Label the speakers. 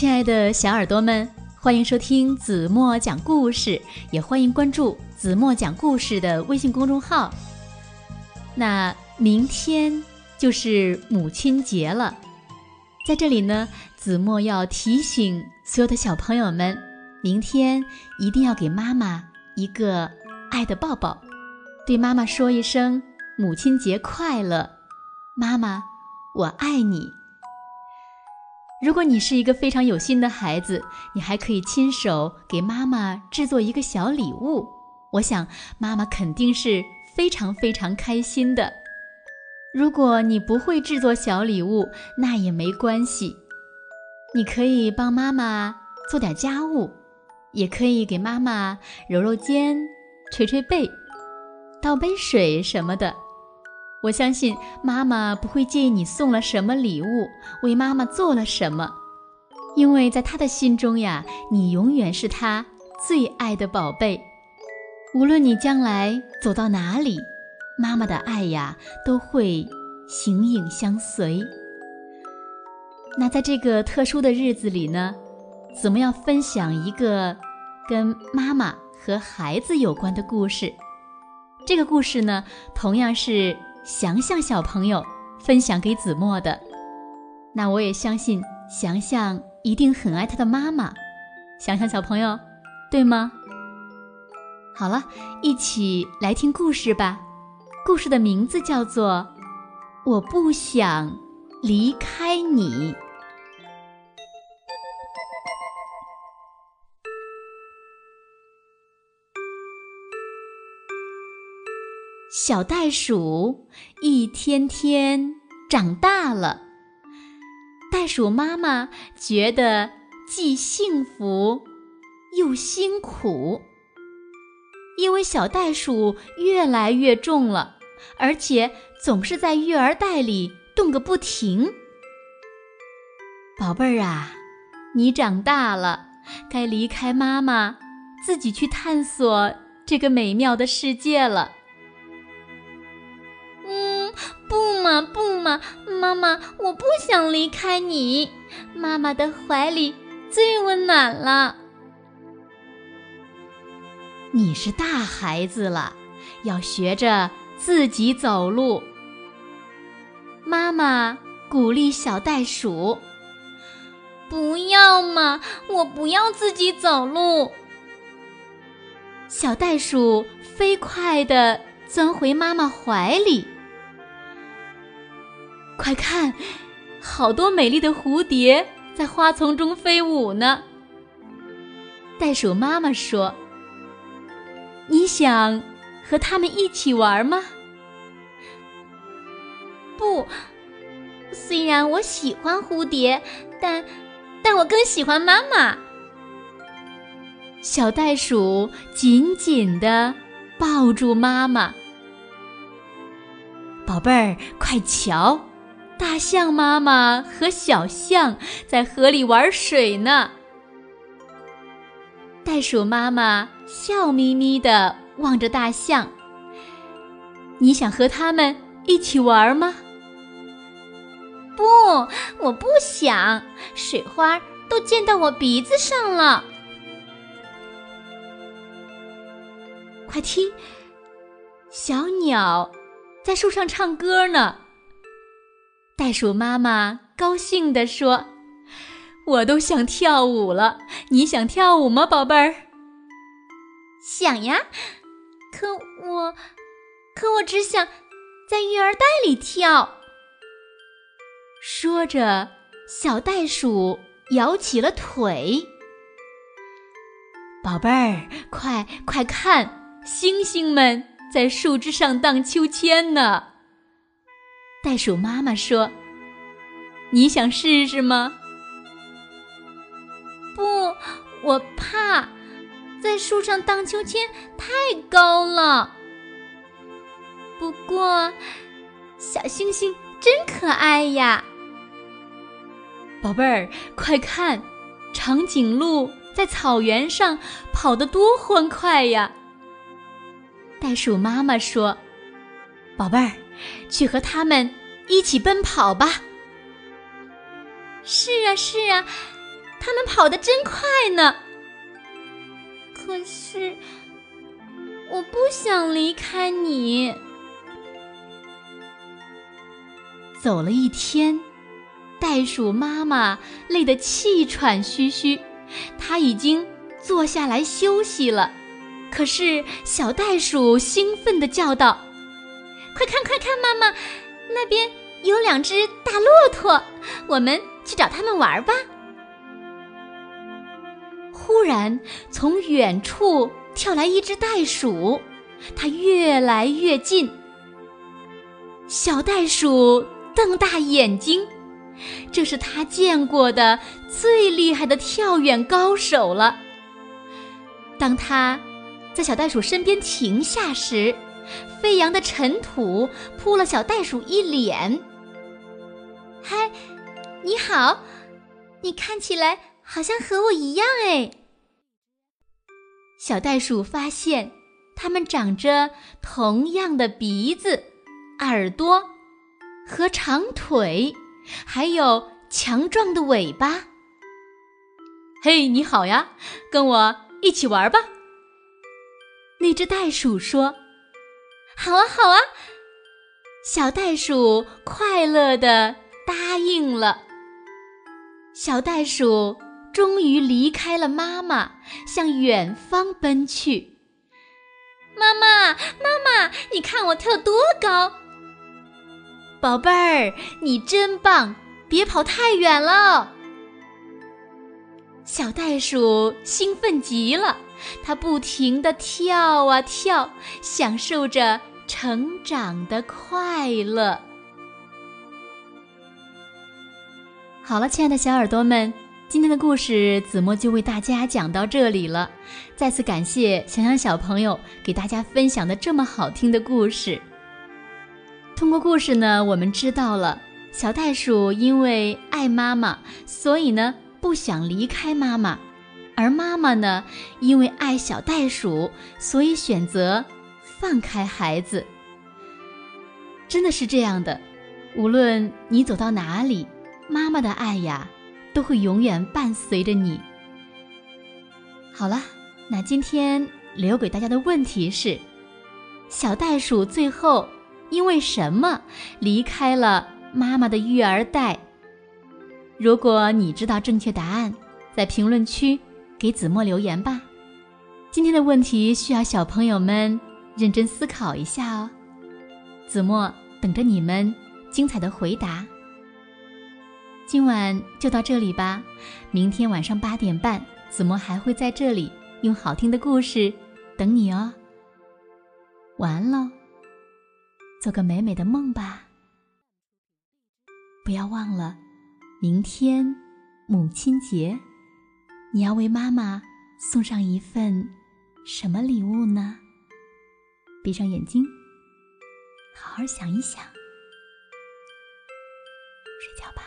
Speaker 1: 亲爱的小耳朵们，欢迎收听子墨讲故事，也欢迎关注子墨讲故事的微信公众号。那明天就是母亲节了，在这里呢，子墨要提醒所有的小朋友们，明天一定要给妈妈一个爱的抱抱，对妈妈说一声母亲节快乐，妈妈，我爱你。如果你是一个非常有心的孩子，你还可以亲手给妈妈制作一个小礼物。我想妈妈肯定是非常非常开心的。如果你不会制作小礼物，那也没关系，你可以帮妈妈做点家务，也可以给妈妈揉揉肩、捶捶背、倒杯水什么的。我相信妈妈不会介意你送了什么礼物，为妈妈做了什么，因为在她的心中呀，你永远是她最爱的宝贝。无论你将来走到哪里，妈妈的爱呀都会形影相随。那在这个特殊的日子里呢，怎么样分享一个跟妈妈和孩子有关的故事？这个故事呢，同样是。翔翔小朋友分享给子墨的，那我也相信翔翔一定很爱他的妈妈。翔翔小朋友，对吗？好了，一起来听故事吧。故事的名字叫做《我不想离开你》。小袋鼠一天天长大了，袋鼠妈妈觉得既幸福又辛苦，因为小袋鼠越来越重了，而且总是在育儿袋里动个不停。宝贝儿啊，你长大了，该离开妈妈，自己去探索这个美妙的世界了。
Speaker 2: 妈，我不想离开你。妈妈的怀里最温暖了。
Speaker 1: 你是大孩子了，要学着自己走路。妈妈鼓励小袋鼠：“
Speaker 2: 不要嘛，我不要自己走路。”
Speaker 1: 小袋鼠飞快地钻回妈妈怀里。快看，好多美丽的蝴蝶在花丛中飞舞呢。袋鼠妈妈说：“你想和它们一起玩吗？”“
Speaker 2: 不，虽然我喜欢蝴蝶，但但我更喜欢妈妈。”
Speaker 1: 小袋鼠紧紧地抱住妈妈。“宝贝儿，快瞧！”大象妈妈和小象在河里玩水呢。袋鼠妈妈笑眯眯地望着大象：“你想和他们一起玩吗？”“
Speaker 2: 不，我不想，水花都溅到我鼻子上了。”
Speaker 1: 快听，小鸟在树上唱歌呢。袋鼠妈妈高兴地说：“我都想跳舞了，你想跳舞吗，宝贝儿？”“
Speaker 2: 想呀，可我，可我只想在育儿袋里跳。”
Speaker 1: 说着，小袋鼠摇起了腿。“宝贝儿，快快看，星星们在树枝上荡秋千呢。”袋鼠妈妈说：“你想试试吗？”“
Speaker 2: 不，我怕，在树上荡秋千太高了。不过，小星星真可爱呀！”
Speaker 1: 宝贝儿，快看，长颈鹿在草原上跑得多欢快呀！袋鼠妈妈说：“宝贝儿。”去和他们一起奔跑吧！
Speaker 2: 是啊，是啊，他们跑得真快呢。可是，我不想离开你。
Speaker 1: 走了一天，袋鼠妈妈累得气喘吁吁，它已经坐下来休息了。可是，小袋鼠兴奋地叫道：“
Speaker 2: 快看，快看，妈妈，那边有两只大骆驼，我们去找他们玩吧。”
Speaker 1: 忽然，从远处跳来一只袋鼠，它越来越近。小袋鼠瞪大眼睛，这是它见过的最厉害的跳远高手了。当它在小袋鼠身边停下时，飞扬的尘土扑了小袋鼠一脸。
Speaker 2: “嗨，你好，你看起来好像和我一样哎。”
Speaker 1: 小袋鼠发现，它们长着同样的鼻子、耳朵和长腿，还有强壮的尾巴。嘿，你好呀，跟我一起玩吧。那只袋鼠说：“
Speaker 2: 好啊，好啊。”
Speaker 1: 小袋鼠快乐的答应了。小袋鼠。终于离开了妈妈，向远方奔去。
Speaker 2: 妈妈，妈妈，你看我跳多高！
Speaker 1: 宝贝儿，你真棒！别跑太远了。小袋鼠兴奋极了，它不停地跳啊跳，享受着成长的快乐。好了，亲爱的小耳朵们。今天的故事，子墨就为大家讲到这里了。再次感谢想想小朋友给大家分享的这么好听的故事。通过故事呢，我们知道了小袋鼠因为爱妈妈，所以呢不想离开妈妈；而妈妈呢，因为爱小袋鼠，所以选择放开孩子。真的是这样的，无论你走到哪里，妈妈的爱呀。都会永远伴随着你。好了，那今天留给大家的问题是：小袋鼠最后因为什么离开了妈妈的育儿袋？如果你知道正确答案，在评论区给子墨留言吧。今天的问题需要小朋友们认真思考一下哦。子墨等着你们精彩的回答。今晚就到这里吧，明天晚上八点半，子墨还会在这里用好听的故事等你哦。晚安喽，做个美美的梦吧。不要忘了，明天母亲节，你要为妈妈送上一份什么礼物呢？闭上眼睛，好好想一想，睡觉吧。